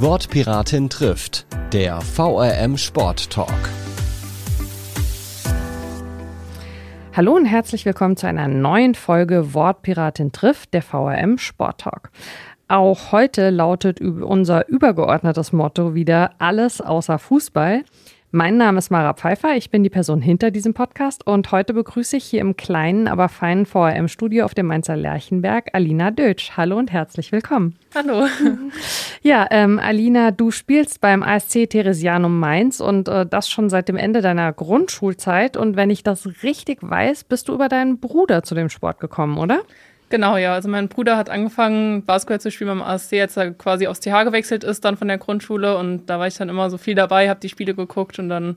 Wortpiratin trifft, der VRM Sport Talk. Hallo und herzlich willkommen zu einer neuen Folge Wortpiratin trifft, der VRM Sport Talk. Auch heute lautet unser übergeordnetes Motto wieder alles außer Fußball. Mein Name ist Mara Pfeiffer, ich bin die Person hinter diesem Podcast und heute begrüße ich hier im kleinen, aber feinen VRM-Studio auf dem Mainzer Lerchenberg Alina Dötsch. Hallo und herzlich willkommen. Hallo. Ja, ähm, Alina, du spielst beim ASC Theresianum Mainz und äh, das schon seit dem Ende deiner Grundschulzeit. Und wenn ich das richtig weiß, bist du über deinen Bruder zu dem Sport gekommen, oder? Genau, ja. Also mein Bruder hat angefangen, Basketball zu spielen beim ASC, als er quasi aufs TH gewechselt ist, dann von der Grundschule. Und da war ich dann immer so viel dabei, habe die Spiele geguckt und dann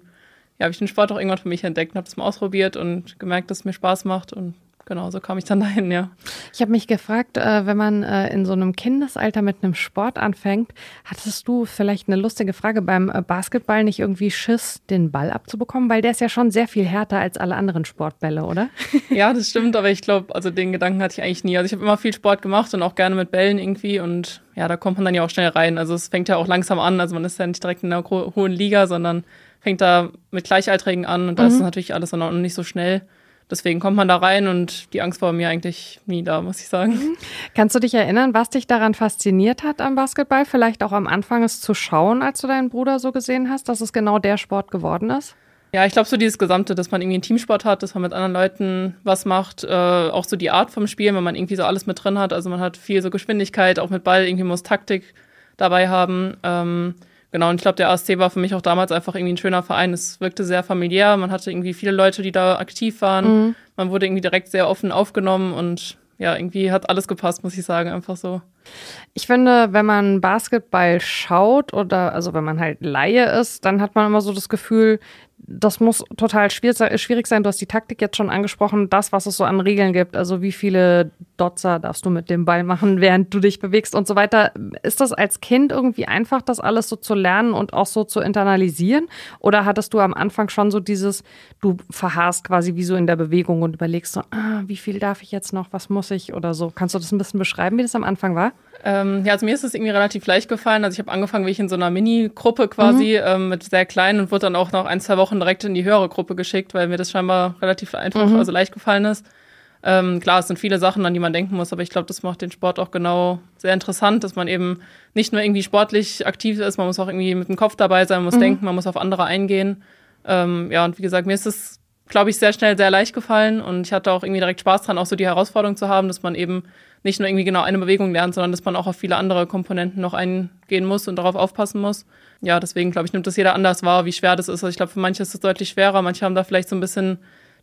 ja, habe ich den Sport auch irgendwann für mich entdeckt, habe das mal ausprobiert und gemerkt, dass es mir Spaß macht und genau, so kam ich dann dahin, ja. Ich habe mich gefragt, äh, wenn man äh, in so einem Kindesalter mit einem Sport anfängt, hattest du vielleicht eine lustige Frage beim äh, Basketball nicht irgendwie Schiss, den Ball abzubekommen? Weil der ist ja schon sehr viel härter als alle anderen Sportbälle, oder? ja, das stimmt, aber ich glaube, also den Gedanken hatte ich eigentlich nie. Also ich habe immer viel Sport gemacht und auch gerne mit Bällen irgendwie und ja, da kommt man dann ja auch schnell rein. Also es fängt ja auch langsam an, also man ist ja nicht direkt in einer hohen Liga, sondern fängt da mit Gleichaltrigen an und da mhm. ist natürlich alles noch nicht so schnell deswegen kommt man da rein und die Angst war mir eigentlich nie da, muss ich sagen. Mhm. Kannst du dich erinnern, was dich daran fasziniert hat am Basketball? Vielleicht auch am Anfang es zu schauen, als du deinen Bruder so gesehen hast, dass es genau der Sport geworden ist? Ja, ich glaube so dieses Gesamte, dass man irgendwie einen Teamsport hat, dass man mit anderen Leuten was macht, äh, auch so die Art vom Spiel, wenn man irgendwie so alles mit drin hat. Also man hat viel so Geschwindigkeit, auch mit Ball, irgendwie muss Taktik dabei haben. Ähm, Genau, und ich glaube, der ASC war für mich auch damals einfach irgendwie ein schöner Verein. Es wirkte sehr familiär. Man hatte irgendwie viele Leute, die da aktiv waren. Mhm. Man wurde irgendwie direkt sehr offen aufgenommen und ja, irgendwie hat alles gepasst, muss ich sagen, einfach so. Ich finde, wenn man Basketball schaut oder also wenn man halt Laie ist, dann hat man immer so das Gefühl, das muss total schwierig sein. Du hast die Taktik jetzt schon angesprochen, das, was es so an Regeln gibt. Also wie viele Dotzer darfst du mit dem Ball machen, während du dich bewegst und so weiter. Ist das als Kind irgendwie einfach, das alles so zu lernen und auch so zu internalisieren? Oder hattest du am Anfang schon so dieses, du verharrst quasi wie so in der Bewegung und überlegst so, ah, wie viel darf ich jetzt noch, was muss ich oder so? Kannst du das ein bisschen beschreiben, wie das am Anfang war? Ähm, ja, also mir ist es irgendwie relativ leicht gefallen. Also ich habe angefangen, wie ich in so einer Mini-Gruppe quasi mhm. ähm, mit sehr kleinen und wurde dann auch noch ein, zwei Wochen direkt in die höhere Gruppe geschickt, weil mir das scheinbar relativ einfach, mhm. also leicht gefallen ist. Ähm, klar, es sind viele Sachen, an die man denken muss, aber ich glaube, das macht den Sport auch genau sehr interessant, dass man eben nicht nur irgendwie sportlich aktiv ist, man muss auch irgendwie mit dem Kopf dabei sein, man muss mhm. denken, man muss auf andere eingehen. Ähm, ja, und wie gesagt, mir ist es, glaube ich, sehr schnell sehr leicht gefallen und ich hatte auch irgendwie direkt Spaß dran, auch so die Herausforderung zu haben, dass man eben nicht nur irgendwie genau eine Bewegung lernt, sondern dass man auch auf viele andere Komponenten noch eingehen muss und darauf aufpassen muss. Ja, deswegen glaube ich, nimmt das jeder anders wahr, wie schwer das ist. Also ich glaube, für manche ist es deutlich schwerer, manche haben da vielleicht so ein bisschen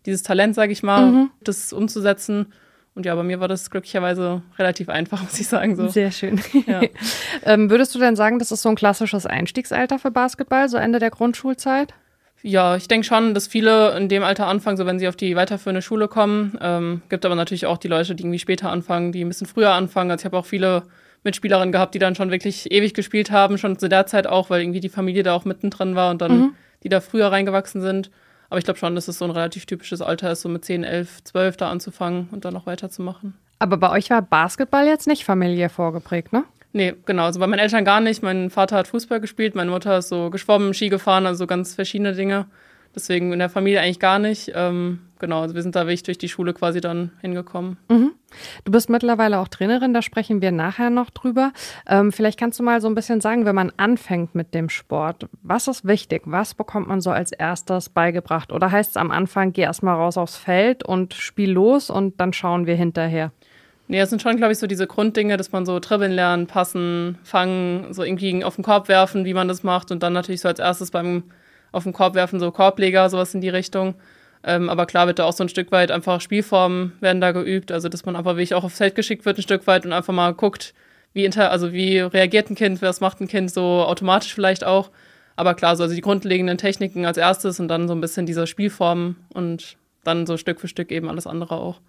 dieses Talent, sage ich mal, mhm. das umzusetzen. Und ja, bei mir war das glücklicherweise relativ einfach, muss ich sagen. So. Sehr schön. Ja. ähm, würdest du denn sagen, das ist so ein klassisches Einstiegsalter für Basketball, so Ende der Grundschulzeit? Ja, ich denke schon, dass viele in dem Alter anfangen, so wenn sie auf die weiterführende Schule kommen. Ähm, gibt aber natürlich auch die Leute, die irgendwie später anfangen, die ein bisschen früher anfangen. Also ich habe auch viele Mitspielerinnen gehabt, die dann schon wirklich ewig gespielt haben, schon zu der Zeit auch, weil irgendwie die Familie da auch mittendrin war und dann mhm. die da früher reingewachsen sind. Aber ich glaube schon, dass es so ein relativ typisches Alter ist, so mit 10, 11, 12 da anzufangen und dann noch weiterzumachen. Aber bei euch war Basketball jetzt nicht familiär vorgeprägt, ne? Nee, genau. Also bei meinen Eltern gar nicht. Mein Vater hat Fußball gespielt, meine Mutter ist so geschwommen, Ski gefahren, also ganz verschiedene Dinge. Deswegen in der Familie eigentlich gar nicht. Ähm, genau, also wir sind da wirklich durch die Schule quasi dann hingekommen. Mhm. Du bist mittlerweile auch Trainerin, da sprechen wir nachher noch drüber. Ähm, vielleicht kannst du mal so ein bisschen sagen, wenn man anfängt mit dem Sport, was ist wichtig? Was bekommt man so als erstes beigebracht? Oder heißt es am Anfang, geh erstmal raus aufs Feld und spiel los und dann schauen wir hinterher? Nee, es sind schon, glaube ich, so diese Grunddinge, dass man so dribbeln lernen, passen, fangen, so irgendwie auf den Korb werfen, wie man das macht und dann natürlich so als erstes beim auf den Korb werfen, so Korbleger, sowas in die Richtung. Ähm, aber klar wird da auch so ein Stück weit einfach Spielformen werden da geübt, also dass man einfach wirklich auch aufs Feld geschickt wird ein Stück weit und einfach mal guckt, wie inter, also wie reagiert ein Kind, was macht ein Kind so automatisch vielleicht auch. Aber klar, so also die grundlegenden Techniken als erstes und dann so ein bisschen diese Spielformen und dann so Stück für Stück eben alles andere auch.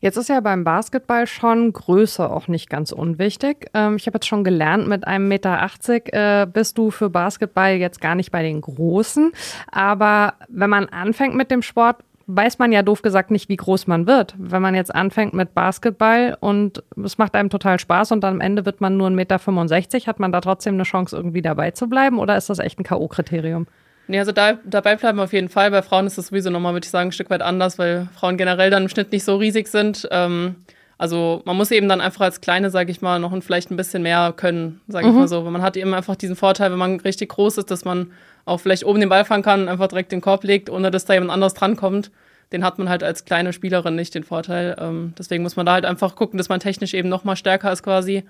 Jetzt ist ja beim Basketball schon Größe auch nicht ganz unwichtig. Ähm, ich habe jetzt schon gelernt, mit einem Meter 80 äh, bist du für Basketball jetzt gar nicht bei den Großen. Aber wenn man anfängt mit dem Sport, weiß man ja doof gesagt nicht, wie groß man wird. Wenn man jetzt anfängt mit Basketball und es macht einem total Spaß und dann am Ende wird man nur 1,65 Meter, hat man da trotzdem eine Chance, irgendwie dabei zu bleiben oder ist das echt ein K.O.-Kriterium? Nee, also da, dabei bleiben auf jeden Fall. Bei Frauen ist das sowieso nochmal, würde ich sagen, ein Stück weit anders, weil Frauen generell dann im Schnitt nicht so riesig sind. Ähm, also man muss eben dann einfach als Kleine, sage ich mal, noch ein, vielleicht ein bisschen mehr können, sage ich mhm. mal so. Weil man hat eben einfach diesen Vorteil, wenn man richtig groß ist, dass man auch vielleicht oben den Ball fangen kann und einfach direkt den Korb legt, ohne dass da jemand anderes drankommt. Den hat man halt als kleine Spielerin nicht den Vorteil. Ähm, deswegen muss man da halt einfach gucken, dass man technisch eben noch mal stärker ist quasi.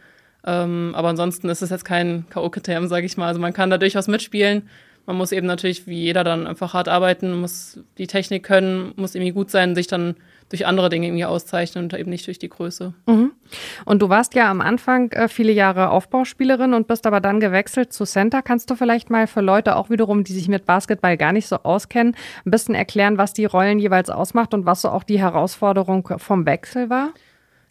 Ähm, aber ansonsten ist es jetzt kein K.O.-Kriterium, sage ich mal. Also man kann da durchaus mitspielen. Man muss eben natürlich wie jeder dann einfach hart arbeiten, muss die Technik können, muss irgendwie gut sein, sich dann durch andere Dinge irgendwie auszeichnen und eben nicht durch die Größe. Mhm. Und du warst ja am Anfang äh, viele Jahre Aufbauspielerin und bist aber dann gewechselt zu Center. Kannst du vielleicht mal für Leute auch wiederum, die sich mit Basketball gar nicht so auskennen, ein bisschen erklären, was die Rollen jeweils ausmacht und was so auch die Herausforderung vom Wechsel war?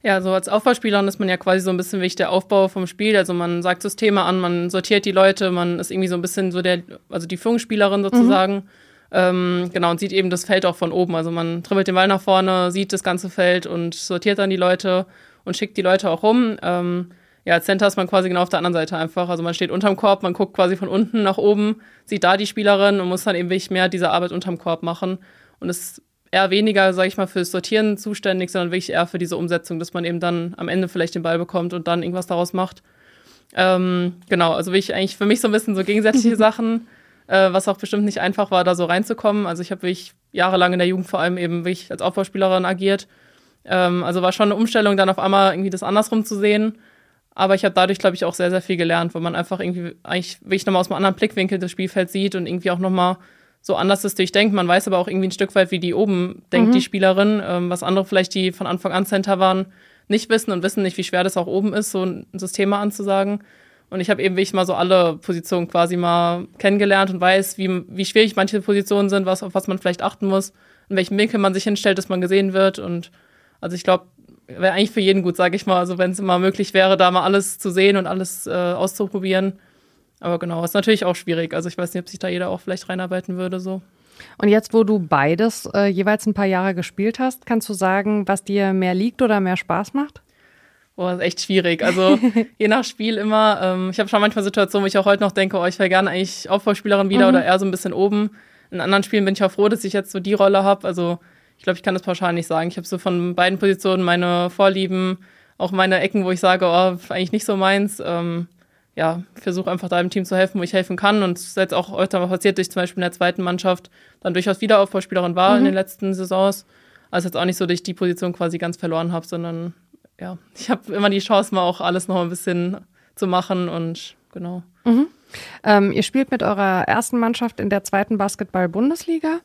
Ja, so als Aufbauspielerin ist man ja quasi so ein bisschen wie der Aufbau vom Spiel. Also man sagt Systeme an, man sortiert die Leute, man ist irgendwie so ein bisschen so der, also die Führungsspielerin sozusagen. Mhm. Ähm, genau, und sieht eben das Feld auch von oben. Also man dribbelt den Ball nach vorne, sieht das ganze Feld und sortiert dann die Leute und schickt die Leute auch rum. Ähm, ja, als Center ist man quasi genau auf der anderen Seite einfach. Also man steht unterm Korb, man guckt quasi von unten nach oben, sieht da die Spielerin und muss dann eben wirklich mehr diese Arbeit unterm Korb machen. Und ist eher weniger, sage ich mal, fürs Sortieren zuständig, sondern wirklich eher für diese Umsetzung, dass man eben dann am Ende vielleicht den Ball bekommt und dann irgendwas daraus macht. Ähm, genau, also wirklich eigentlich für mich so ein bisschen so gegensätzliche Sachen äh, was auch bestimmt nicht einfach war, da so reinzukommen. Also ich habe wirklich jahrelang in der Jugend vor allem eben wirklich als Aufbauspielerin agiert. Ähm, also war schon eine Umstellung, dann auf einmal irgendwie das andersrum zu sehen. Aber ich habe dadurch, glaube ich, auch sehr, sehr viel gelernt, weil man einfach irgendwie eigentlich wirklich nochmal aus einem anderen Blickwinkel das Spielfeld sieht und irgendwie auch nochmal so anders das durchdenkt. Man weiß aber auch irgendwie ein Stück weit, wie die oben denkt, mhm. die Spielerin, ähm, was andere vielleicht, die von Anfang an Center waren, nicht wissen und wissen nicht, wie schwer das auch oben ist, so ein System anzusagen. Und ich habe eben wirklich mal so alle Positionen quasi mal kennengelernt und weiß, wie, wie schwierig manche Positionen sind, was, auf was man vielleicht achten muss, in welchem Winkel man sich hinstellt, dass man gesehen wird. Und also ich glaube, wäre eigentlich für jeden gut, sage ich mal. Also wenn es immer möglich wäre, da mal alles zu sehen und alles äh, auszuprobieren. Aber genau, ist natürlich auch schwierig. Also ich weiß nicht, ob sich da jeder auch vielleicht reinarbeiten würde so. Und jetzt, wo du beides äh, jeweils ein paar Jahre gespielt hast, kannst du sagen, was dir mehr liegt oder mehr Spaß macht? Boah, ist echt schwierig. Also je nach Spiel immer. Ähm, ich habe schon manchmal Situationen, wo ich auch heute noch denke, oh, ich wäre gerne eigentlich Aufbauspielerin wieder mhm. oder eher so ein bisschen oben. In anderen Spielen bin ich auch froh, dass ich jetzt so die Rolle habe. Also ich glaube, ich kann das pauschal nicht sagen. Ich habe so von beiden Positionen meine Vorlieben, auch meine Ecken, wo ich sage, oh, eigentlich nicht so meins. Ähm, ja, versuche einfach da im Team zu helfen, wo ich helfen kann. Und es ist jetzt auch öfter mal passiert, dass ich zum Beispiel in der zweiten Mannschaft dann durchaus wieder Aufbauspielerin war mhm. in den letzten Saisons. Also jetzt auch nicht so, dass ich die Position quasi ganz verloren habe, sondern ja, ich habe immer die Chance, mal auch alles noch ein bisschen zu machen und genau. Mhm. Ähm, ihr spielt mit eurer ersten Mannschaft in der zweiten Basketball-Bundesliga.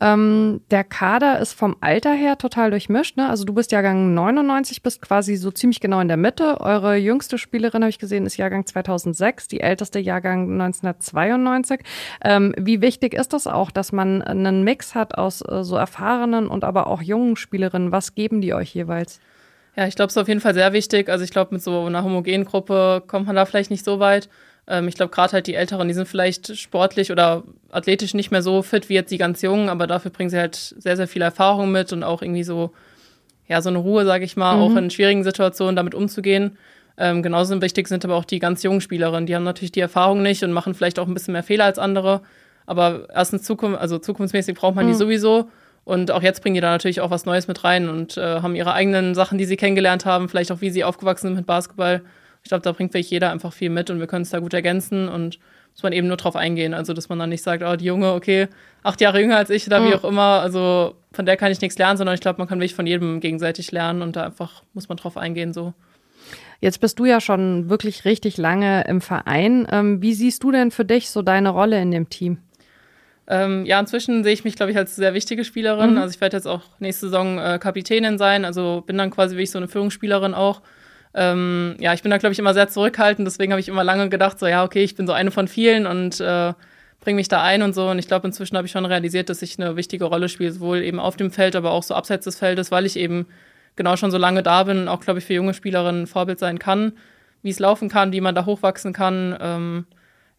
Ähm, der Kader ist vom Alter her total durchmischt. Ne? Also du bist Jahrgang 99, bist quasi so ziemlich genau in der Mitte. Eure jüngste Spielerin, habe ich gesehen, ist Jahrgang 2006, die älteste Jahrgang 1992. Ähm, wie wichtig ist das auch, dass man einen Mix hat aus äh, so erfahrenen und aber auch jungen Spielerinnen? Was geben die euch jeweils? Ja, ich glaube, es ist auf jeden Fall sehr wichtig. Also ich glaube, mit so einer homogenen Gruppe kommt man da vielleicht nicht so weit. Ähm, ich glaube, gerade halt die Älteren, die sind vielleicht sportlich oder athletisch nicht mehr so fit wie jetzt die ganz Jungen, aber dafür bringen sie halt sehr, sehr viel Erfahrung mit und auch irgendwie so, ja, so eine Ruhe, sage ich mal, mhm. auch in schwierigen Situationen damit umzugehen. Ähm, genauso wichtig sind aber auch die ganz jungen Spielerinnen. Die haben natürlich die Erfahrung nicht und machen vielleicht auch ein bisschen mehr Fehler als andere. Aber erstens Zukunft, also zukunftsmäßig braucht man mhm. die sowieso. Und auch jetzt bringen die da natürlich auch was Neues mit rein und äh, haben ihre eigenen Sachen, die sie kennengelernt haben, vielleicht auch wie sie aufgewachsen sind mit Basketball. Ich glaube, da bringt wirklich jeder einfach viel mit und wir können es da gut ergänzen und muss man eben nur drauf eingehen. Also, dass man dann nicht sagt, oh, die Junge, okay, acht Jahre jünger als ich oder mhm. wie auch immer. Also, von der kann ich nichts lernen, sondern ich glaube, man kann wirklich von jedem gegenseitig lernen und da einfach muss man drauf eingehen, so. Jetzt bist du ja schon wirklich richtig lange im Verein. Ähm, wie siehst du denn für dich so deine Rolle in dem Team? Ähm, ja, inzwischen sehe ich mich, glaube ich, als sehr wichtige Spielerin. Mhm. Also ich werde jetzt auch nächste Saison äh, Kapitänin sein, also bin dann quasi wie ich so eine Führungsspielerin auch. Ähm, ja, ich bin da, glaube ich, immer sehr zurückhaltend, deswegen habe ich immer lange gedacht, so ja, okay, ich bin so eine von vielen und äh, bringe mich da ein und so. Und ich glaube, inzwischen habe ich schon realisiert, dass ich eine wichtige Rolle spiele, sowohl eben auf dem Feld, aber auch so abseits des Feldes, weil ich eben genau schon so lange da bin und auch, glaube ich, für junge Spielerinnen ein Vorbild sein kann, wie es laufen kann, wie man da hochwachsen kann. Ähm,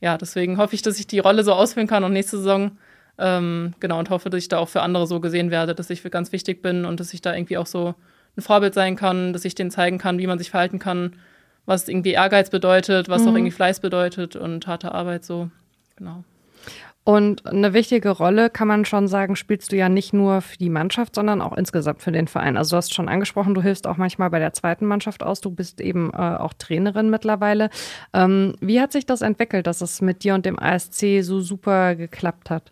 ja, deswegen hoffe ich, dass ich die Rolle so ausführen kann und nächste Saison Ähm, genau, und hoffe, dass ich da auch für andere so gesehen werde, dass ich für ganz wichtig bin und dass ich da irgendwie auch so ein Vorbild sein kann, dass ich denen zeigen kann, wie man sich verhalten kann, was irgendwie Ehrgeiz bedeutet, was mhm. auch irgendwie Fleiß bedeutet und harte Arbeit so. Genau. Und eine wichtige Rolle, kann man schon sagen, spielst du ja nicht nur für die Mannschaft, sondern auch insgesamt für den Verein. Also du hast schon angesprochen, du hilfst auch manchmal bei der zweiten Mannschaft aus. Du bist eben äh, auch Trainerin mittlerweile. Ähm, wie hat sich das entwickelt, dass es mit dir und dem ASC so super geklappt hat?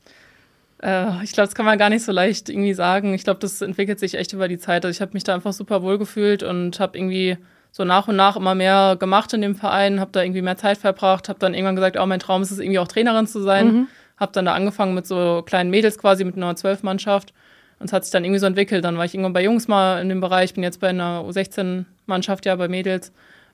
Äh, ich glaube, das kann man gar nicht so leicht irgendwie sagen. Ich glaube, das entwickelt sich echt über die Zeit. Also ich habe mich da einfach super wohl gefühlt und habe irgendwie so nach und nach immer mehr gemacht in dem Verein, habe da irgendwie mehr Zeit verbracht, habe dann irgendwann gesagt, oh, mein Traum ist es irgendwie auch Trainerin zu sein. Mhm habe dann da angefangen mit so kleinen Mädels quasi, mit einer Zwölf-Mannschaft. Und es hat sich dann irgendwie so entwickelt. Dann war ich irgendwann bei Jungs mal in dem Bereich, bin jetzt bei einer U16-Mannschaft, ja, bei Mädels.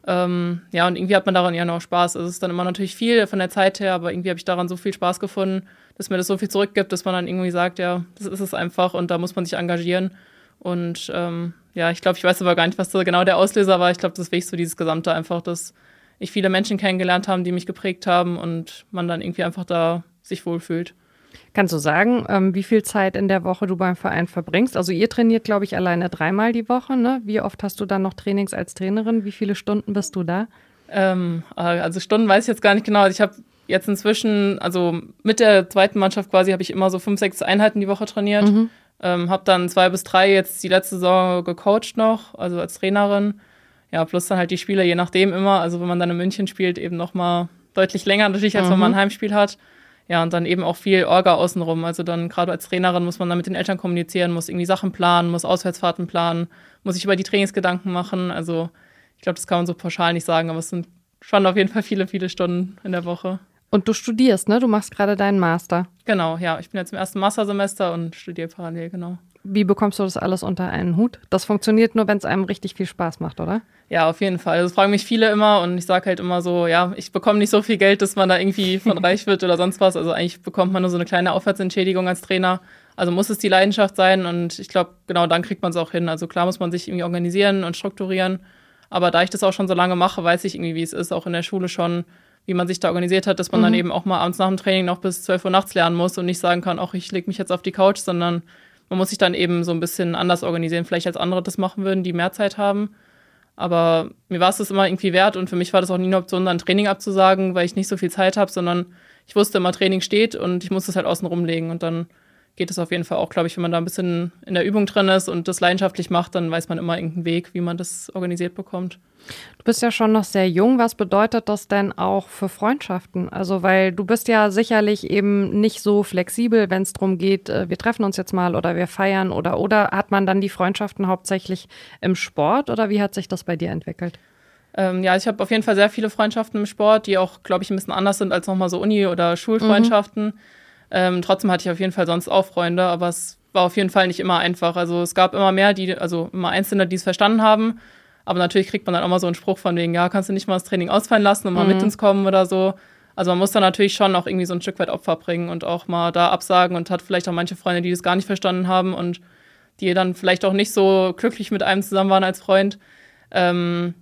Ähm, ja, und irgendwie hat man daran ja noch Spaß. Also es ist dann immer natürlich viel von der Zeit her, aber irgendwie habe ich daran so viel Spaß gefunden, dass mir das so viel zurückgibt, dass man dann irgendwie sagt, ja, das ist es einfach und da muss man sich engagieren. Und ähm, ja, ich glaube, ich weiß aber gar nicht, was so genau der Auslöser war. Ich glaube, das ist wirklich so dieses Gesamte einfach, dass ich viele Menschen kennengelernt habe, die mich geprägt haben und man dann irgendwie einfach da sich wohlfühlt. Kannst du sagen, ähm, wie viel Zeit in der Woche du beim Verein verbringst? Also ihr trainiert, glaube ich, alleine dreimal die Woche. Ne? Wie oft hast du dann noch Trainings als Trainerin? Wie viele Stunden bist du da? Ähm, äh, also Stunden weiß ich jetzt gar nicht genau. Also ich habe jetzt inzwischen, also mit der zweiten Mannschaft quasi, habe ich immer so fünf, sechs Einheiten die Woche trainiert. Mhm. Ähm, habe dann zwei bis drei jetzt die letzte Saison gecoacht noch, also als Trainerin. Ja, plus dann halt die Spiele, je nachdem immer. Also wenn man dann in München spielt, eben noch mal deutlich länger natürlich, als mhm. wenn man ein Heimspiel hat. Ja, und dann eben auch viel Orga außenrum. Also dann gerade als Trainerin muss man dann mit den Eltern kommunizieren, muss irgendwie Sachen planen, muss Auswärtsfahrten planen, muss sich über die Trainingsgedanken machen. Also ich glaube, das kann man so pauschal nicht sagen, aber es sind schon auf jeden Fall viele, viele Stunden in der Woche. Und du studierst, ne? Du machst gerade deinen Master. Genau, ja. Ich bin jetzt im ersten Mastersemester und studiere parallel, genau. Wie bekommst du das alles unter einen Hut? Das funktioniert nur, wenn es einem richtig viel Spaß macht, oder? Ja, auf jeden Fall. Das fragen mich viele immer und ich sage halt immer so, ja, ich bekomme nicht so viel Geld, dass man da irgendwie von reich wird oder sonst was. Also eigentlich bekommt man nur so eine kleine Aufwärtsentschädigung als Trainer. Also muss es die Leidenschaft sein und ich glaube, genau dann kriegt man es auch hin. Also klar muss man sich irgendwie organisieren und strukturieren. Aber da ich das auch schon so lange mache, weiß ich irgendwie, wie es ist, auch in der Schule schon, wie man sich da organisiert hat, dass man mhm. dann eben auch mal abends nach dem Training noch bis 12 Uhr nachts lernen muss und nicht sagen kann, ach, ich lege mich jetzt auf die Couch, sondern man muss sich dann eben so ein bisschen anders organisieren, vielleicht als andere das machen würden, die mehr Zeit haben. Aber mir war es das immer irgendwie wert und für mich war das auch nie eine Option, dann Training abzusagen, weil ich nicht so viel Zeit habe, sondern ich wusste immer, Training steht und ich musste es halt außen rumlegen und dann geht es auf jeden Fall auch, glaube ich, wenn man da ein bisschen in der Übung drin ist und das leidenschaftlich macht, dann weiß man immer irgendeinen Weg, wie man das organisiert bekommt. Du bist ja schon noch sehr jung. Was bedeutet das denn auch für Freundschaften? Also, weil du bist ja sicherlich eben nicht so flexibel, wenn es darum geht, äh, wir treffen uns jetzt mal oder wir feiern oder oder hat man dann die Freundschaften hauptsächlich im Sport oder wie hat sich das bei dir entwickelt? Ähm, ja, ich habe auf jeden Fall sehr viele Freundschaften im Sport, die auch, glaube ich, ein bisschen anders sind als nochmal so Uni- oder Schulfreundschaften. Mhm. Ähm, trotzdem hatte ich auf jeden Fall sonst auch Freunde, aber es war auf jeden Fall nicht immer einfach. Also es gab immer mehr, die, also immer Einzelne, die es verstanden haben. Aber natürlich kriegt man dann auch mal so einen Spruch von wegen, ja, kannst du nicht mal das Training ausfallen lassen und mal mhm. mit uns kommen oder so. Also man muss da natürlich schon auch irgendwie so ein Stück weit Opfer bringen und auch mal da absagen und hat vielleicht auch manche Freunde, die das gar nicht verstanden haben und die dann vielleicht auch nicht so glücklich mit einem zusammen waren als Freund. Ähm,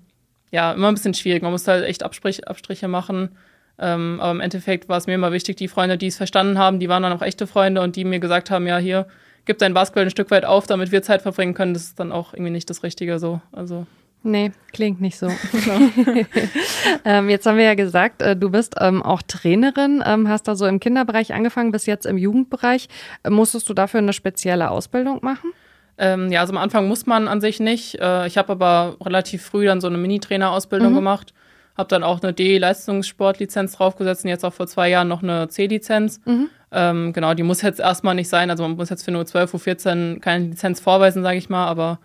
ja, immer ein bisschen schwierig. Man muss halt echt Abstrich, Abstriche machen. Ähm, aber im Endeffekt war es mir immer wichtig, die Freunde, die es verstanden haben, die waren dann auch echte Freunde und die mir gesagt haben, ja, hier, gib dein Basketball ein Stück weit auf, damit wir Zeit verbringen können. Das ist dann auch irgendwie nicht das Richtige so. Also. Nee, klingt nicht so. ähm, jetzt haben wir ja gesagt, äh, du bist ähm, auch Trainerin, ähm, hast da so im Kinderbereich angefangen, bis jetzt im Jugendbereich. Äh, musstest du dafür eine spezielle Ausbildung machen? Ähm, ja, also am Anfang muss man an sich nicht. Äh, ich habe aber relativ früh dann so eine Mini-Trainer-Ausbildung mhm. gemacht habe dann auch eine D-Leistungssportlizenz draufgesetzt und jetzt auch vor zwei Jahren noch eine C-Lizenz. Mhm. Ähm, genau, die muss jetzt erstmal nicht sein. Also man muss jetzt für nur 12 U14 keine Lizenz vorweisen, sage ich mal, aber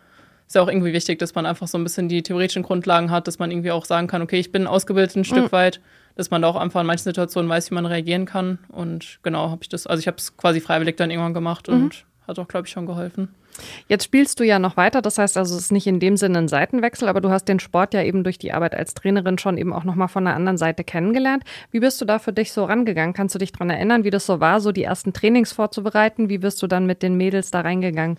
ist ja auch irgendwie wichtig, dass man einfach so ein bisschen die theoretischen Grundlagen hat, dass man irgendwie auch sagen kann, okay, ich bin ausgebildet ein Stück mhm. weit, dass man da auch einfach in manchen Situationen weiß, wie man reagieren kann. Und genau, habe ich das, also ich habe es quasi freiwillig dann irgendwann gemacht mhm. und hat auch, glaube ich, schon geholfen. Jetzt spielst du ja noch weiter, das heißt also, es ist nicht in dem Sinne ein Seitenwechsel, aber du hast den Sport ja eben durch die Arbeit als Trainerin schon eben auch nochmal von der anderen Seite kennengelernt. Wie bist du da für dich so rangegangen? Kannst du dich daran erinnern, wie das so war, so die ersten Trainings vorzubereiten? Wie bist du dann mit den Mädels da reingegangen?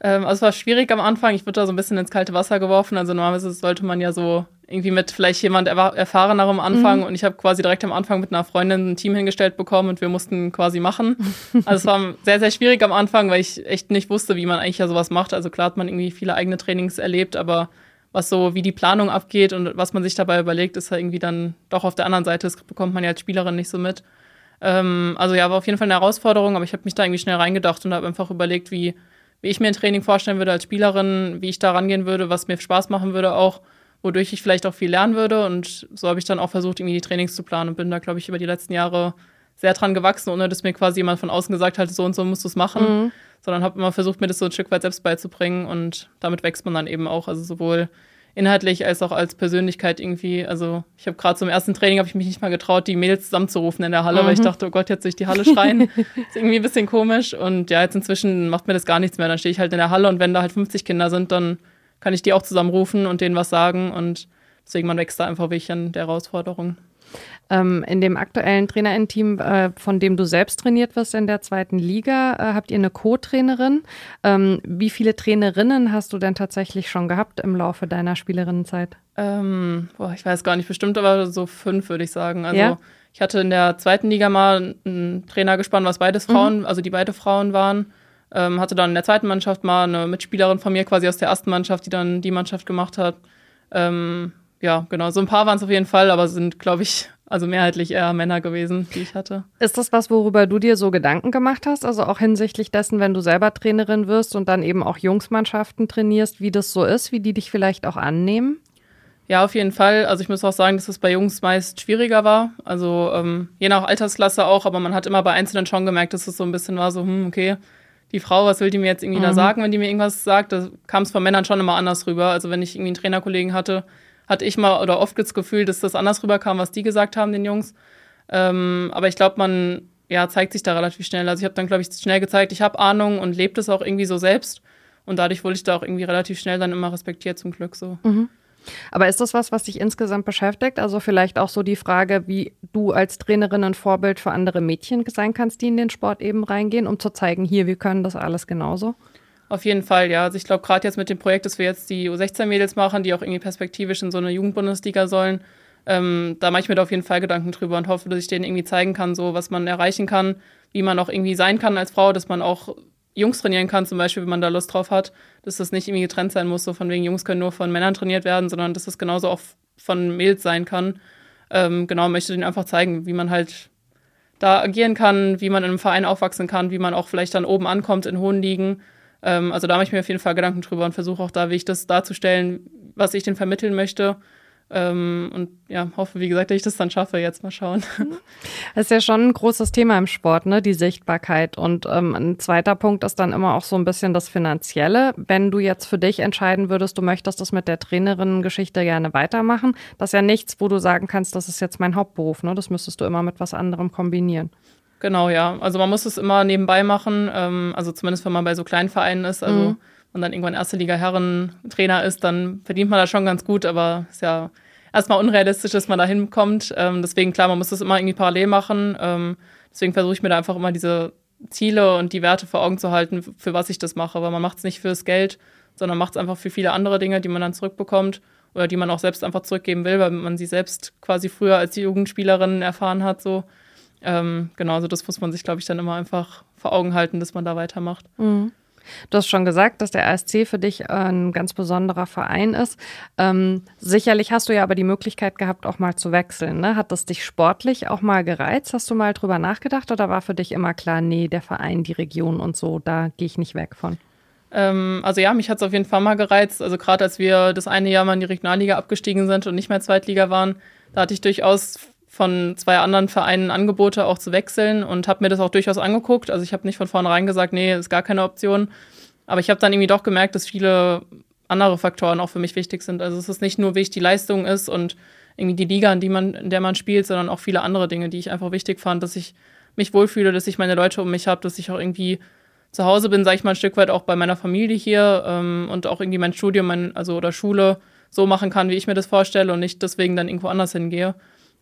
Ähm, also es war schwierig am Anfang. Ich wurde da so ein bisschen ins kalte Wasser geworfen. Also normalerweise sollte man ja so irgendwie mit vielleicht jemand erfahrenerem Anfang mhm. und ich habe quasi direkt am Anfang mit einer Freundin ein Team hingestellt bekommen und wir mussten quasi machen. Also es war sehr, sehr schwierig am Anfang, weil ich echt nicht wusste, wie man eigentlich ja sowas macht. Also klar hat man irgendwie viele eigene Trainings erlebt, aber was so, wie die Planung abgeht und was man sich dabei überlegt, ist ja irgendwie dann doch auf der anderen Seite. Das bekommt man ja als Spielerin nicht so mit. Ähm, also ja, war auf jeden Fall eine Herausforderung, aber ich habe mich da irgendwie schnell reingedacht und habe einfach überlegt, wie, wie ich mir ein Training vorstellen würde als Spielerin, wie ich da rangehen würde, was mir Spaß machen würde auch wodurch ich vielleicht auch viel lernen würde. Und so habe ich dann auch versucht, irgendwie die Trainings zu planen und bin da, glaube ich, über die letzten Jahre sehr dran gewachsen, ohne dass mir quasi jemand von außen gesagt hat, so und so musst du es machen, mhm. sondern habe immer versucht, mir das so ein Stück weit selbst beizubringen und damit wächst man dann eben auch, also sowohl inhaltlich als auch als Persönlichkeit irgendwie. Also ich habe gerade zum ersten Training habe ich mich nicht mal getraut, die Mädels zusammenzurufen in der Halle, mhm. weil ich mhm. dachte, oh Gott, jetzt durch die Halle schreien, ist irgendwie ein bisschen komisch und ja, jetzt inzwischen macht mir das gar nichts mehr. Dann stehe ich halt in der Halle und wenn da halt 50 Kinder sind, dann kann ich die auch zusammenrufen und denen was sagen. Und deswegen, man wächst da einfach wirklich an der Herausforderung. Ähm, in dem aktuellen Trainerinteam, äh, von dem du selbst trainiert wirst in der zweiten Liga, äh, habt ihr eine Co-Trainerin. Ähm, wie viele Trainerinnen hast du denn tatsächlich schon gehabt im Laufe deiner Spielerinnenzeit? Ähm, boah, ich weiß gar nicht, bestimmt aber so fünf, würde ich sagen. Also ja? ich hatte in der zweiten Liga mal einen Trainer gespannt, was beides Frauen, mhm. also die beide Frauen waren. Ähm, hatte dann in der zweiten Mannschaft mal eine Mitspielerin von mir quasi aus der ersten Mannschaft, die dann die Mannschaft gemacht hat. Ähm, ja, genau. So ein paar waren es auf jeden Fall, aber sind, glaube ich, also mehrheitlich eher Männer gewesen, die ich hatte. Ist das was, worüber du dir so Gedanken gemacht hast? Also auch hinsichtlich dessen, wenn du selber Trainerin wirst und dann eben auch Jungsmannschaften trainierst, wie das so ist, wie die dich vielleicht auch annehmen? Ja, auf jeden Fall. Also ich muss auch sagen, dass es bei Jungs meist schwieriger war. Also ähm, je nach Altersklasse auch, aber man hat immer bei Einzelnen schon gemerkt, dass es so ein bisschen war, so, hm, okay, die Frau, was will die mir jetzt irgendwie mhm. da sagen, wenn die mir irgendwas sagt? Da kam es von Männern schon immer anders rüber. Also wenn ich irgendwie einen Trainerkollegen hatte, hatte ich mal oder oft das Gefühl, dass das anders rüberkam, was die gesagt haben, den Jungs. Ähm, aber ich glaube, man ja, zeigt sich da relativ schnell. Also ich habe dann, glaube ich, schnell gezeigt, ich habe Ahnung und lebe das auch irgendwie so selbst. Und dadurch wurde ich da auch irgendwie relativ schnell dann immer respektiert, zum Glück so. Mhm. Aber ist das was, was dich insgesamt beschäftigt? Also vielleicht auch so die Frage, wie du als Trainerin ein Vorbild für andere Mädchen sein kannst, die in den Sport eben reingehen, um zu zeigen, hier, wir können das alles genauso? Auf jeden Fall, ja. Also ich glaube, gerade jetzt mit dem Projekt, dass wir jetzt die U16-Mädels machen, die auch irgendwie perspektivisch in so eine Jugendbundesliga sollen, ähm, da mache ich mir da auf jeden Fall Gedanken drüber und hoffe, dass ich denen irgendwie zeigen kann, so was man erreichen kann, wie man auch irgendwie sein kann als Frau, dass man auch Jungs trainieren kann, zum Beispiel, wenn man da Lust drauf hat, dass das nicht irgendwie getrennt sein muss, so von wegen Jungs können nur von Männern trainiert werden, sondern dass das genauso auch von Mädels sein kann. Ähm, genau, möchte denen einfach zeigen, wie man halt da agieren kann, wie man in einem Verein aufwachsen kann, wie man auch vielleicht dann oben ankommt in hohen Ligen. Ähm, also da mache ich mir auf jeden Fall Gedanken drüber und versuche auch da, wie ich das darzustellen, was ich denen vermitteln möchte. Ähm, und ja, hoffe, wie gesagt, dass ich das dann schaffe. Jetzt mal schauen. Das ist ja schon ein großes Thema im Sport, ne? Die Sichtbarkeit. Und ähm, ein zweiter Punkt ist dann immer auch so ein bisschen das Finanzielle. Wenn du jetzt für dich entscheiden würdest, du möchtest das mit der Trainerinnen-Geschichte gerne weitermachen, das ist ja nichts, wo du sagen kannst, das ist jetzt mein Hauptberuf, ne? Das müsstest du immer mit was anderem kombinieren. Genau, ja. Also man muss es immer nebenbei machen. Ähm, also zumindest wenn man bei so kleinen Vereinen ist. Also mhm und dann irgendwann erste Liga Herren Trainer ist, dann verdient man da schon ganz gut, aber ist ja erstmal unrealistisch, dass man da hinkommt. Ähm, deswegen, klar, man muss das immer irgendwie parallel machen. Ähm, deswegen versuche ich mir da einfach immer diese Ziele und die Werte vor Augen zu halten, für was ich das mache. Weil man macht es nicht fürs Geld, sondern macht es einfach für viele andere Dinge, die man dann zurückbekommt oder die man auch selbst einfach zurückgeben will, weil man sie selbst quasi früher als Jugendspielerin erfahren hat. So. Ähm, genau, also das muss man sich, glaube ich, dann immer einfach vor Augen halten, dass man da weitermacht. Mhm. Du hast schon gesagt, dass der ASC für dich äh, ein ganz besonderer Verein ist. Ähm, sicherlich hast du ja aber die Möglichkeit gehabt, auch mal zu wechseln. Ne? Hat das dich sportlich auch mal gereizt? Hast du mal drüber nachgedacht oder war für dich immer klar, nee, der Verein, die Region und so, da gehe ich nicht weg von? Ähm, also ja, mich hat es auf jeden Fall mal gereizt. Also gerade als wir das eine Jahr mal in die Regionalliga abgestiegen sind und nicht mehr Zweitliga waren, da hatte ich durchaus von zwei anderen Vereinen Angebote auch zu wechseln und habe mir das auch durchaus angeguckt. Also ich habe nicht von vornherein gesagt, nee, ist gar keine Option. Aber ich habe dann irgendwie doch gemerkt, dass viele andere Faktoren auch für mich wichtig sind. Also es ist nicht nur wichtig, die Leistung ist und irgendwie die Liga, in, die man, in der man spielt, sondern auch viele andere Dinge, die ich einfach wichtig fand, dass ich mich wohlfühle, dass ich meine Leute um mich habe, dass ich auch irgendwie zu Hause bin, sage ich mal ein Stück weit auch bei meiner Familie hier ähm, und auch irgendwie mein Studium, mein, also oder Schule so machen kann, wie ich mir das vorstelle und nicht deswegen dann irgendwo anders hingehe.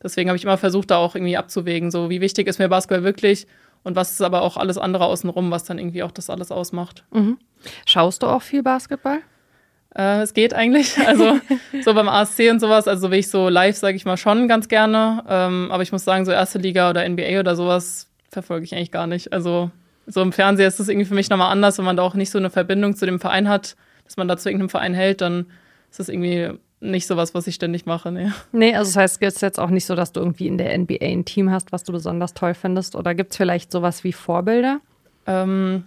Deswegen habe ich immer versucht, da auch irgendwie abzuwägen, so wie wichtig ist mir Basketball wirklich und was ist aber auch alles andere außenrum, was dann irgendwie auch das alles ausmacht. Mhm. Schaust du auch viel Basketball? Äh, es geht eigentlich. Also so beim ASC und sowas, also will ich so live, sage ich mal, schon ganz gerne. Ähm, aber ich muss sagen, so erste Liga oder NBA oder sowas verfolge ich eigentlich gar nicht. Also so im Fernsehen ist das irgendwie für mich nochmal anders, wenn man da auch nicht so eine Verbindung zu dem Verein hat, dass man da zu irgendeinem Verein hält, dann ist das irgendwie nicht sowas, was ich ständig mache. Nee, nee also das heißt, es ist jetzt auch nicht so, dass du irgendwie in der NBA ein Team hast, was du besonders toll findest? Oder gibt es vielleicht sowas wie Vorbilder? Ähm,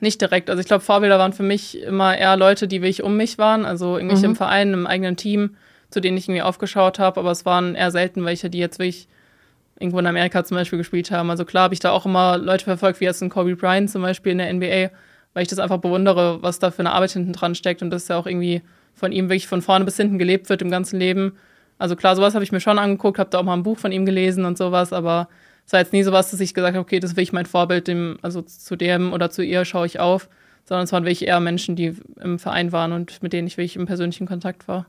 nicht direkt. Also ich glaube, Vorbilder waren für mich immer eher Leute, die wirklich um mich waren, also irgendwelche mhm. im Verein, im eigenen Team, zu denen ich irgendwie aufgeschaut habe, aber es waren eher selten welche, die jetzt wirklich irgendwo in Amerika zum Beispiel gespielt haben. Also klar habe ich da auch immer Leute verfolgt, wie jetzt ein Kobe Bryant zum Beispiel in der NBA, weil ich das einfach bewundere, was da für eine Arbeit hinten dran steckt und dass ja auch irgendwie von ihm wirklich von vorne bis hinten gelebt wird im ganzen Leben. Also klar, sowas habe ich mir schon angeguckt, habe da auch mal ein Buch von ihm gelesen und sowas, aber es war jetzt nie sowas, dass ich gesagt habe, okay, das ist wirklich mein Vorbild, dem, also zu dem oder zu ihr schaue ich auf, sondern es waren wirklich eher Menschen, die im Verein waren und mit denen ich wirklich im persönlichen Kontakt war.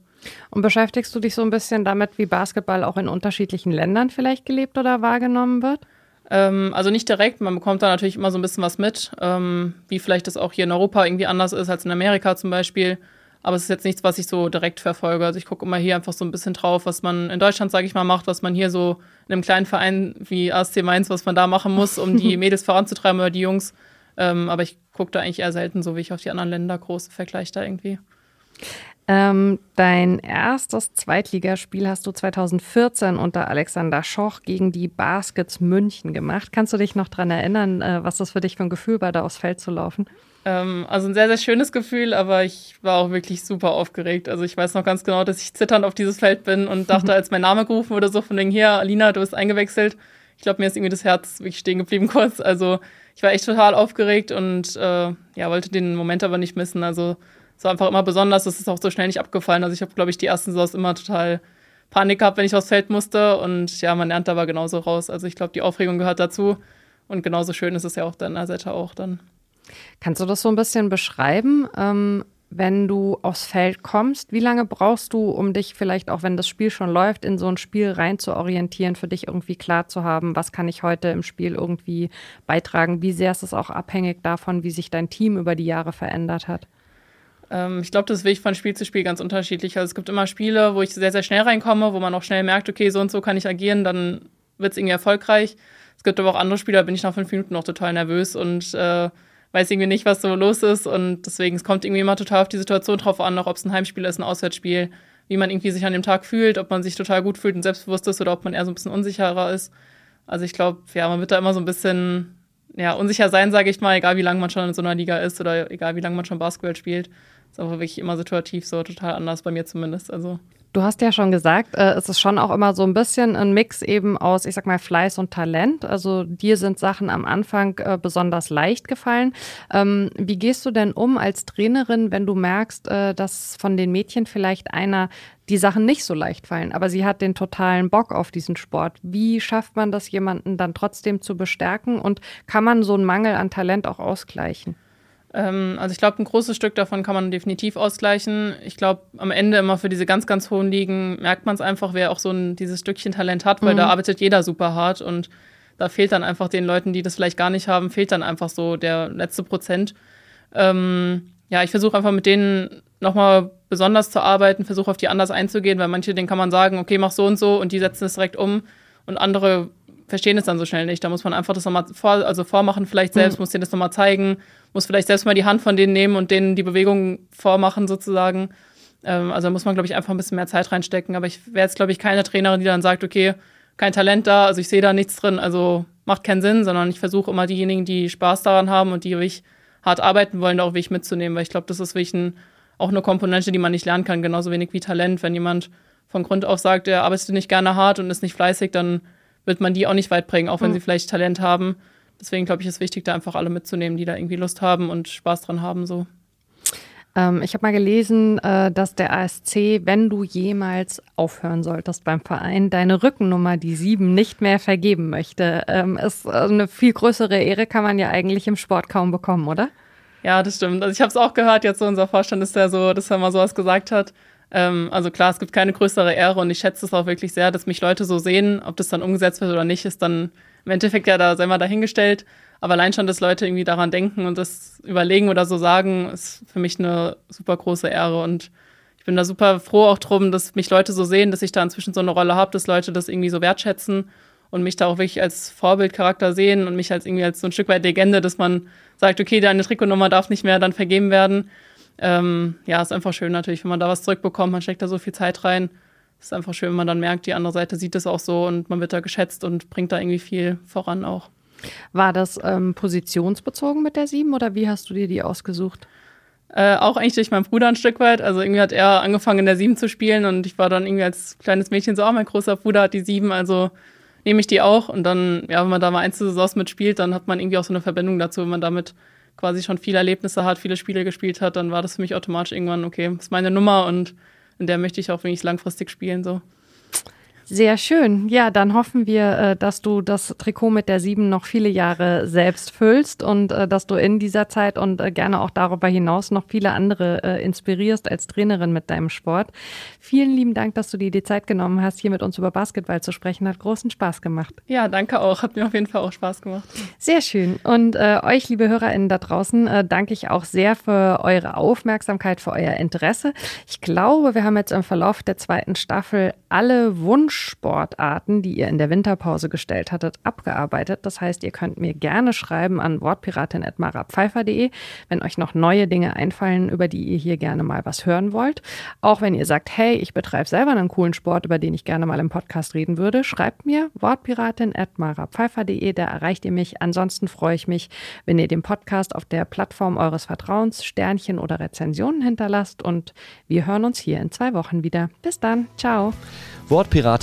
Und beschäftigst du dich so ein bisschen damit, wie Basketball auch in unterschiedlichen Ländern vielleicht gelebt oder wahrgenommen wird? Ähm, also nicht direkt, man bekommt da natürlich immer so ein bisschen was mit, ähm, wie vielleicht das auch hier in Europa irgendwie anders ist als in Amerika zum Beispiel. Aber es ist jetzt nichts, was ich so direkt verfolge. Also ich gucke immer hier einfach so ein bisschen drauf, was man in Deutschland, sage ich mal, macht, was man hier so in einem kleinen Verein wie ASC Mainz, was man da machen muss, um die Mädels voranzutreiben oder die Jungs. Ähm, aber ich gucke da eigentlich eher selten so, wie ich auf die anderen Länder große vergleiche da irgendwie. Ähm, dein erstes Zweitligaspiel hast du 2014 unter Alexander Schoch gegen die Baskets München gemacht. Kannst du dich noch daran erinnern, äh, was das für dich für ein Gefühl war, da aufs Feld zu laufen? Ähm, also ein sehr, sehr schönes Gefühl, aber ich war auch wirklich super aufgeregt. Also ich weiß noch ganz genau, dass ich zitternd auf dieses Feld bin und dachte, als mein Name gerufen wurde, so von wegen, hier, Alina, du bist eingewechselt. Ich glaube, mir ist irgendwie das Herz wirklich stehen geblieben kurz. Also ich war echt total aufgeregt und äh, ja, wollte den Moment aber nicht missen. Also es war einfach immer besonders, es ist auch so schnell nicht abgefallen. Also ich habe, glaube ich, die ersten Saisons immer total Panik gehabt, wenn ich aufs Feld musste. Und ja, man lernt aber genauso raus. Also ich glaube, die Aufregung gehört dazu. Und genauso schön ist es ja auch dann, der Seite auch dann. Kannst du das so ein bisschen beschreiben? Ähm, wenn du aufs Feld kommst, wie lange brauchst du, um dich vielleicht auch, wenn das Spiel schon läuft, in so ein Spiel rein zu orientieren, für dich irgendwie klar zu haben, was kann ich heute im Spiel irgendwie beitragen? Wie sehr ist es auch abhängig davon, wie sich dein Team über die Jahre verändert hat? Ähm, ich glaube, das ist wirklich von Spiel zu Spiel ganz unterschiedlich. Also es gibt immer Spiele, wo ich sehr, sehr schnell reinkomme, wo man auch schnell merkt, okay, so und so kann ich agieren, dann wird es irgendwie erfolgreich. Es gibt aber auch andere Spiele, da bin ich nach fünf Minuten noch total nervös und äh, weiß irgendwie nicht, was so los ist. Und deswegen, es kommt irgendwie immer total auf die Situation drauf an, ob es ein Heimspiel ist, ein Auswärtsspiel, wie man irgendwie sich an dem Tag fühlt, ob man sich total gut fühlt und selbstbewusst ist oder ob man eher so ein bisschen unsicherer ist. Also ich glaube, ja, man wird da immer so ein bisschen ja, unsicher sein, sage ich mal, egal wie lange man schon in so einer Liga ist oder egal wie lange man schon Basketball spielt. Ist aber wirklich immer situativ so total anders, bei mir zumindest. Also. Du hast ja schon gesagt, äh, es ist schon auch immer so ein bisschen ein Mix eben aus, ich sag mal, Fleiß und Talent. Also dir sind Sachen am Anfang äh, besonders leicht gefallen. Ähm, wie gehst du denn um als Trainerin, wenn du merkst, äh, dass von den Mädchen vielleicht einer die Sachen nicht so leicht fallen, aber sie hat den totalen Bock auf diesen Sport? Wie schafft man das, jemanden dann trotzdem zu bestärken und kann man so einen Mangel an Talent auch ausgleichen? Ähm, also ich glaube, ein großes Stück davon kann man definitiv ausgleichen. Ich glaube, am Ende immer für diese ganz, ganz hohen Ligen merkt man es einfach, wer auch so ein, dieses Stückchen Talent hat, weil mhm. da arbeitet jeder super hart und da fehlt dann einfach den Leuten, die das vielleicht gar nicht haben, fehlt dann einfach so der letzte Prozent. Ähm, ja, ich versuche einfach mit denen nochmal besonders zu arbeiten, versuche auf die anders einzugehen, weil manche, denen kann man sagen, okay, mach so und so und die setzen es direkt um und andere verstehen es dann so schnell nicht. Da muss man einfach das nochmal vor, also vormachen, vielleicht selbst, mhm. muss denen das nochmal zeigen, muss vielleicht selbst mal die Hand von denen nehmen und denen die Bewegung vormachen, sozusagen. Ähm, also da muss man, glaube ich, einfach ein bisschen mehr Zeit reinstecken. Aber ich wäre jetzt, glaube ich, keine Trainerin, die dann sagt, okay, kein Talent da, also ich sehe da nichts drin, also macht keinen Sinn, sondern ich versuche immer diejenigen, die Spaß daran haben und die wirklich hart arbeiten wollen, da auch wirklich mitzunehmen, weil ich glaube, das ist wirklich ein, auch eine Komponente, die man nicht lernen kann, genauso wenig wie Talent. Wenn jemand von Grund auf sagt, er arbeitet nicht gerne hart und ist nicht fleißig, dann wird man die auch nicht weit bringen, auch wenn mhm. sie vielleicht Talent haben. Deswegen glaube ich, ist wichtig, da einfach alle mitzunehmen, die da irgendwie Lust haben und Spaß dran haben. So. Ähm, ich habe mal gelesen, äh, dass der ASC, wenn du jemals aufhören solltest beim Verein, deine Rückennummer, die sieben, nicht mehr vergeben möchte. Ähm, ist eine viel größere Ehre, kann man ja eigentlich im Sport kaum bekommen, oder? Ja, das stimmt. Also ich habe es auch gehört, jetzt so unser Vorstand ist ja so, dass er mal sowas gesagt hat. Ähm, also klar, es gibt keine größere Ehre und ich schätze es auch wirklich sehr, dass mich Leute so sehen. Ob das dann umgesetzt wird oder nicht, ist dann im Endeffekt ja da selber dahingestellt. Aber allein schon, dass Leute irgendwie daran denken und das überlegen oder so sagen, ist für mich eine super große Ehre. Und ich bin da super froh auch drum, dass mich Leute so sehen, dass ich da inzwischen so eine Rolle habe, dass Leute das irgendwie so wertschätzen und mich da auch wirklich als Vorbildcharakter sehen und mich als irgendwie als so ein Stück weit Legende, dass man sagt, okay, deine Trikotnummer darf nicht mehr dann vergeben werden. Ähm, ja, ist einfach schön natürlich, wenn man da was zurückbekommt, man steckt da so viel Zeit rein. Ist einfach schön, wenn man dann merkt, die andere Seite sieht es auch so und man wird da geschätzt und bringt da irgendwie viel voran auch. War das ähm, positionsbezogen mit der 7 oder wie hast du dir die ausgesucht? Äh, auch eigentlich durch meinen Bruder ein Stück weit. Also irgendwie hat er angefangen in der 7 zu spielen und ich war dann irgendwie als kleines Mädchen so, oh, mein großer Bruder hat die 7, also nehme ich die auch. Und dann, ja, wenn man da mal Einzelsaisons mitspielt, dann hat man irgendwie auch so eine Verbindung dazu, wenn man damit quasi schon viele Erlebnisse hat, viele Spiele gespielt hat, dann war das für mich automatisch irgendwann, okay, das ist meine Nummer und in der möchte ich auch wenigstens langfristig spielen. So. Sehr schön. Ja, dann hoffen wir, äh, dass du das Trikot mit der 7 noch viele Jahre selbst füllst und äh, dass du in dieser Zeit und äh, gerne auch darüber hinaus noch viele andere inspirierst als Trainerin mit deinem Sport. Vielen lieben Dank, dass du dir die Zeit genommen hast, hier mit uns über Basketball zu sprechen. Hat großen Spaß gemacht. Ja, danke auch. Hat mir auf jeden Fall auch Spaß gemacht. Sehr schön. Und äh, euch, liebe HörerInnen da draußen, äh, danke ich auch sehr für eure Aufmerksamkeit, für euer Interesse. Ich glaube, wir haben jetzt im Verlauf der zweiten Staffel alle Wunsch Sportarten, die ihr in der Winterpause gestellt hattet, abgearbeitet. Das heißt, ihr könnt mir gerne schreiben an wortpiratin.marapfeifer.de, wenn euch noch neue Dinge einfallen, über die ihr hier gerne mal was hören wollt. Auch wenn ihr sagt, hey, ich betreibe selber einen coolen Sport, über den ich gerne mal im Podcast reden würde, schreibt mir wortpiratin.marapfeifer.de, da erreicht ihr mich. Ansonsten freue ich mich, wenn ihr dem Podcast auf der Plattform eures Vertrauens Sternchen oder Rezensionen hinterlasst und wir hören uns hier in zwei Wochen wieder. Bis dann, ciao. Wortpiratin